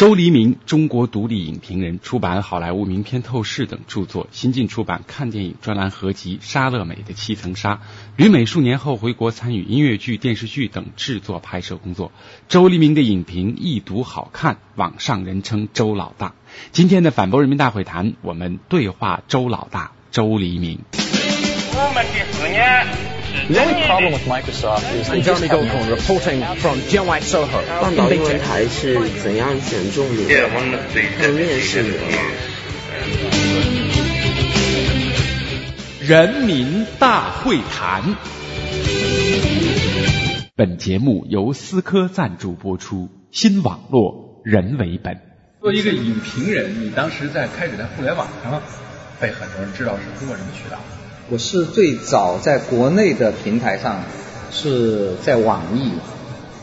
周黎明，中国独立影评人，出版好莱坞名片透视等著作，新晋出版看电影专栏合集《沙乐美的七层纱》。旅美数年后回国参与音乐剧、电视剧等制作拍摄工作。周黎明的影评易读好看，网上人称周老大。今天的反驳人民大会谈，我们对话周老大周黎明。我们的思念。The only problem with Microsoft is they Jeremy Goldcorn reporting from Gen White Soho 半岛英文台是怎样选中你的？他们面试你了吗？人民大会谈。本节目由思科赞助播出，新网络人为本。作为一个影评人，你当时在开始在互联网上被很多人知道是通过什么渠道？我是最早在国内的平台上，是在网易，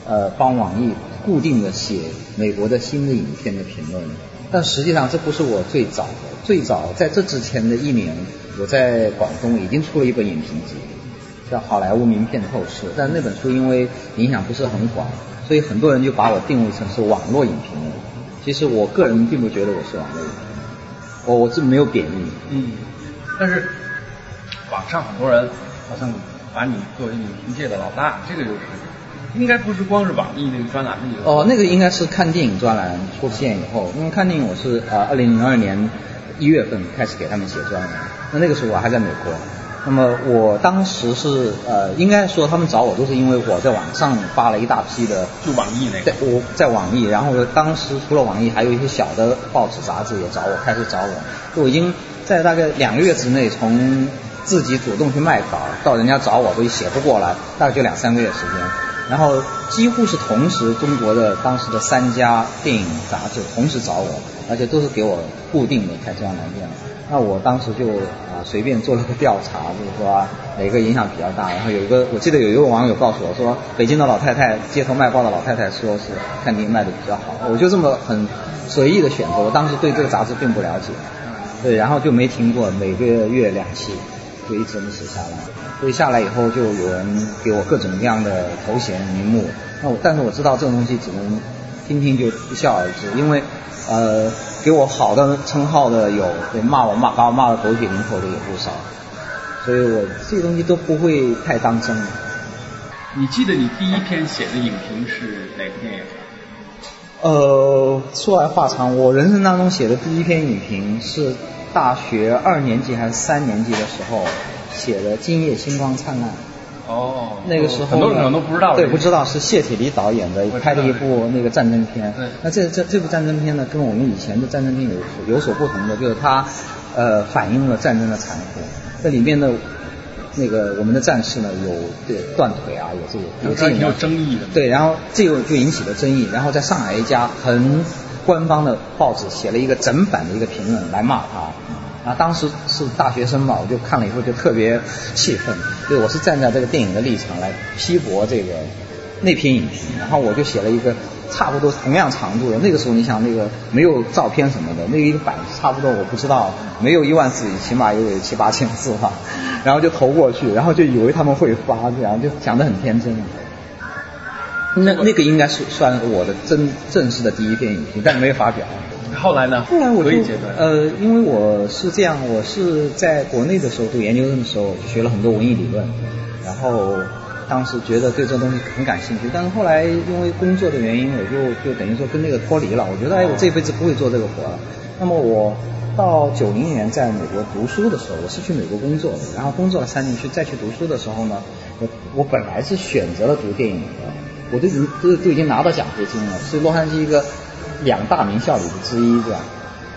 呃，帮网易固定的写美国的新的影片的评论。但实际上这不是我最早的，最早在这之前的一年，我在广东已经出了一本影评集，叫《好莱坞名片透视》。但那本书因为影响不是很广，所以很多人就把我定位成是网络影评人。其实我个人并不觉得我是网络影评人，我我是没有贬义。嗯，但是。网上很多人好像把你作为影评界的老大，这个就是应该不是光是网易那个专栏那个。哦，那个应该是看电影专栏出现以后，因为看电影我是呃二零零二年一月份开始给他们写专栏，那那个时候我还在美国，那么我当时是呃应该说他们找我都是因为我在网上发了一大批的，就网易那个。在我在网易，然后当时除了网易，还有一些小的报纸杂志也找我，开始找我，我已经在大概两个月之内从。自己主动去卖稿，到人家找我都写不过来，大概就两三个月时间。然后几乎是同时，中国的当时的三家电影杂志同时找我，而且都是给我固定的开这样来电。那我当时就啊随便做了个调查，就是说哪个影响比较大。然后有一个，我记得有一个网友告诉我说，北京的老太太街头卖报的老太太说是看电影卖的比较好。我就这么很随意的选择，我当时对这个杂志并不了解，对，然后就没停过，每个月两期。就一直这么写下来，所以下来以后就有人给我各种各样的头衔名目，那我但是我知道这种东西只能听听就一笑而之，因为呃给我好的称号的有，骂我骂把我骂的狗血淋头的也不少，所以我这些东西都不会太当真。你记得你第一篇写的影评是哪部电影？呃，说来话长，我人生当中写的第一篇影评是。大学二年级还是三年级的时候写的《今夜星光灿烂》。哦。那个时候很多人都不知道。对，不知道是谢铁骊导演的拍的一部那个战争片。对。那这这这部战争片呢，跟我们以前的战争片有有所不同的，就是它呃反映了战争的残酷。这里面的那个我们的战士呢，有对断腿啊，有这个有这个有争议的。对，然后这个就引起了争议，然后在上海一家很。官方的报纸写了一个整版的一个评论来骂他，啊，当时是大学生嘛，我就看了以后就特别气愤，对我是站在这个电影的立场来批驳这个那篇影评，然后我就写了一个差不多同样长度的，那个时候你想那个没有照片什么的，那一个版差不多我不知道没有一万字，起码也有七八千字吧，然后就投过去，然后就以为他们会发，这样就讲得很天真。那那个应该是算我的正正式的第一篇影评，但是没有发表。后来呢？后来我就呃，因为我是这样，我是在国内的时候读研究生的时候学了很多文艺理论，然后当时觉得对这东西很感兴趣，但是后来因为工作的原因，我就就等于说跟那个脱离了。我觉得哎，我这辈子不会做这个活了。那么我到九零年在美国读书的时候，我是去美国工作的，然后工作了三年去再去读书的时候呢，我我本来是选择了读电影的。我都已经都都已经拿到奖学金了，是洛杉矶一个两大名校里的之一，这样。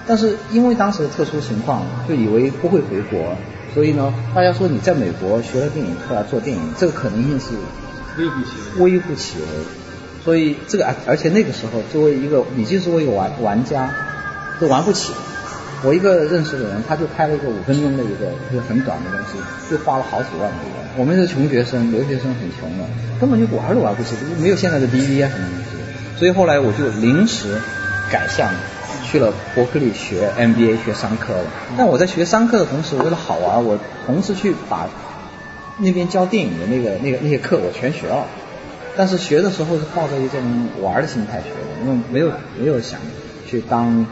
但是因为当时的特殊情况，就以为不会回国，所以呢，大家说你在美国学了电影出来做电影，这个可能性是微乎其微。微乎其微。所以这个而而且那个时候，作为一个已经是为一个玩玩家，都玩不起。我一个认识的人，他就拍了一个五分钟的一个一个很短的东西，就花了好几万美元。我们是穷学生，留学生很穷的，根本就玩都玩不起，没有现在的 DVD 啊什么东西。所以后来我就临时改向，去了伯克利学 MBA 学商科了。但我在学商科的同时，为了好玩，我同时去把那边教电影的那个那个那些课我全学了。但是学的时候是抱着一种玩的心态学的，因为没有没有想去当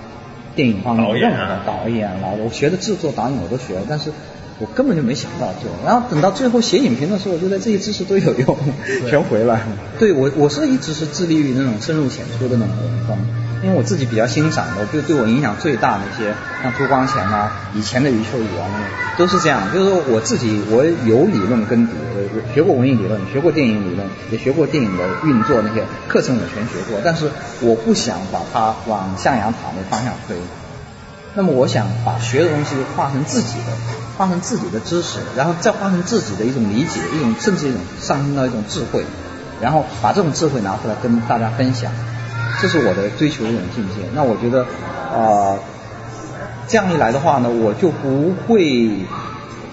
电影方面导演的导演了。我学的制作导演我都学了，但是我根本就没想到做。然后等到最后写影评的时候，我觉得这些知识都有用，全回来了。对我我是一直是致力于那种深入浅出的那种文风。因为我自己比较欣赏的，就对我影响最大那些，像朱光潜啊，以前的余秋雨啊，都是这样。就是说我自己，我有理论根底，我学过文艺理论，学过电影理论，也学过电影的运作那些课程，我全学过。但是我不想把它往向阳塔那方向推。那么我想把学的东西化成自己的，化成自己的知识，然后再化成自己的一种理解，一种甚至一种上升到一种智慧，然后把这种智慧拿出来跟大家分享。这是我的追求的一种境界。那我觉得，啊，这样一来的话呢，我就不会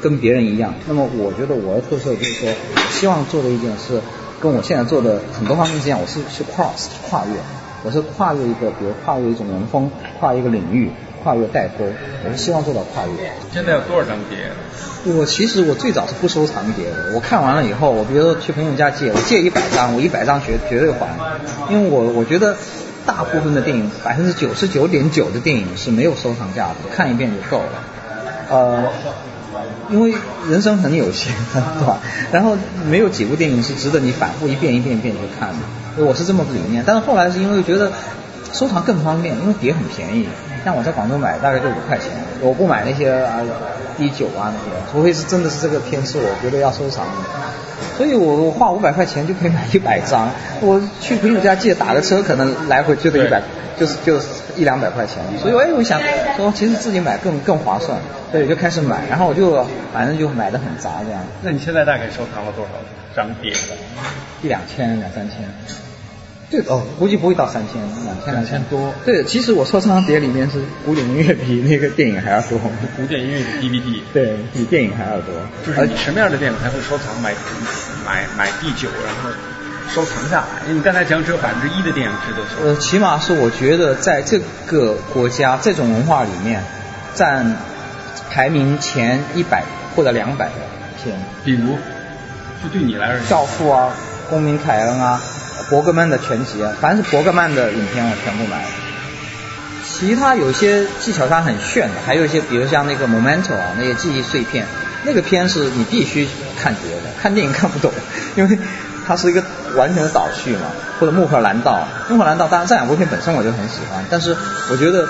跟别人一样。那么我觉得我的特色就是说，希望做的一件事，跟我现在做的很多方面是一样。我是是 cross 跨越，我是跨越一个，比如跨越一种文风，跨越一个领域，跨越代沟。我是希望做到跨越。现在有多少张碟？我其实我最早是不收藏碟的，我看完了以后，我比如说去朋友家借，我借一百张，我一百张绝绝对还，因为我我觉得。大部分的电影，百分之九十九点九的电影是没有收藏价值，看一遍就够了。呃，因为人生很有限，对吧？然后没有几部电影是值得你反复一遍一遍一遍去看的。我是这么个理念。但是后来是因为觉得收藏更方便，因为碟很便宜。像我在广州买大概就五块钱，我不买那些啊 D 九啊那些，除非是真的是这个片是我觉得要收藏的。所以我我花五百块钱就可以买一百张，我去朋友家借打个车，可能来回就得一百，就是就是一两百块钱。所以哎，我想说，其实自己买更更划算，所以就开始买，然后我就反正就买的很杂这样。那你现在大概收藏了多少张碟？一两千，两三千。对哦，估计不会到三千，两千两千多。对，其实我收藏碟里面是古典音乐比那个电影还要多。古典音乐的 DVD。对，比电影还要多。就是你什么样的电影才会收藏买买买第九，然后收藏下来？因为你刚才讲只有百分之一的电影值得收。呃，起码是我觉得在这个国家这种文化里面，占排名前一百或者两百的片。比如，就对你来说，教父啊，公民凯恩啊。伯格曼的全集啊，凡是伯格曼的影片我全部买了。其他有些技巧上很炫的，还有一些比如像那个 Momento 啊，那些记忆碎片，那个片是你必须看碟的，看电影看不懂，因为它是一个完全的倒叙嘛。或者穆赫兰道，穆赫兰道当然这两部片本身我就很喜欢，但是我觉得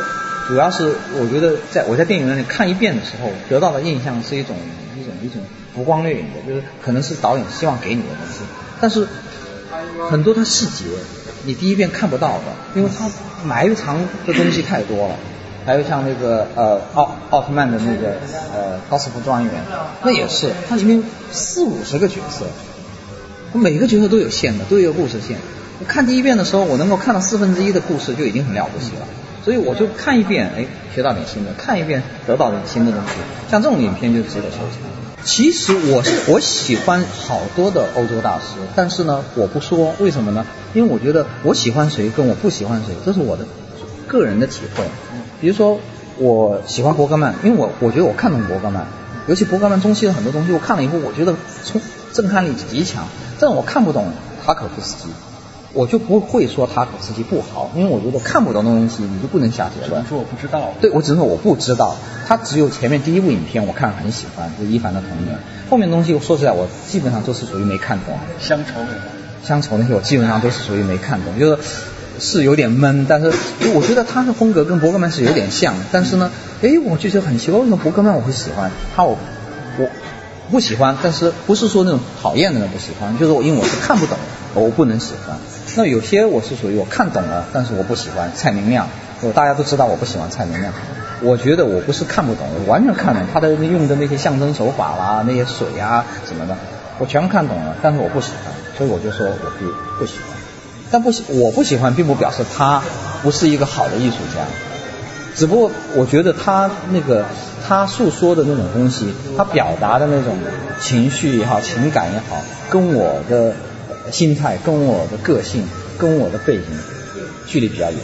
主要是我觉得在我在电影院里看一遍的时候，得到的印象是一种一种一种浮光掠影的，就是可能是导演希望给你的东西，但是。很多它细节，你第一遍看不到的，因为它埋藏的东西太多了。还有像那个呃奥奥特曼的那个呃高斯夫庄园，那也是，它里面四五十个角色，每个角色都有线的，都有故事线。我看第一遍的时候，我能够看到四分之一的故事就已经很了不起了。所以我就看一遍，哎，学到点新的；看一遍，得到点新的东西。像这种影片就值得收藏。其实我是我喜欢好多的欧洲大师，但是呢，我不说为什么呢？因为我觉得我喜欢谁跟我不喜欢谁，这是我的个人的体会。比如说我喜欢伯格曼，因为我我觉得我看懂伯格曼，尤其伯格曼中期的很多东西，我看了以后，我觉得冲震撼力极强。但我看不懂塔可夫斯基。我就不会说他可夫斯基不好，因为我觉得看不懂的东西你就不能下结论。说我不知道。对，我只能说我不知道。他只有前面第一部影片我看很喜欢，就一凡的童年。后面东西说实在，我基本上都是属于没看懂。乡愁。乡愁那些我基本上都是属于没看懂，就是是有点闷。但是我觉得他的风格跟伯格曼是有点像，但是呢，哎，我就觉得很奇怪，为什么伯格曼我会喜欢他？我我不喜欢，但是不是说那种讨厌的人不喜欢，就是我因为我是看不懂，我不能喜欢。那有些我是属于我看懂了，但是我不喜欢蔡明亮。我大家都知道我不喜欢蔡明亮。我觉得我不是看不懂，我完全看懂他的用的那些象征手法啦，那些水啊什么的，我全看懂了，但是我不喜欢，所以我就说我不不喜欢。但不喜我不喜欢，并不表示他不是一个好的艺术家，只不过我觉得他那个他诉说的那种东西，他表达的那种情绪也好，情感也好，跟我的。心态跟我的个性跟我的背景距离比较远，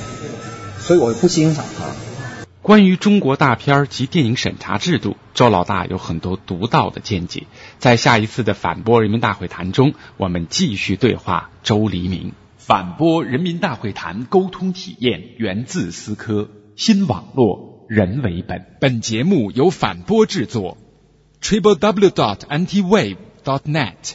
所以我不欣赏他。关于中国大片及电影审查制度，周老大有很多独到的见解。在下一次的反播人民大会谈中，我们继续对话周黎明。反播人民大会谈沟通体验源自思科，新网络人为本。本节目由反播制作，triple w dot antiwave dot net。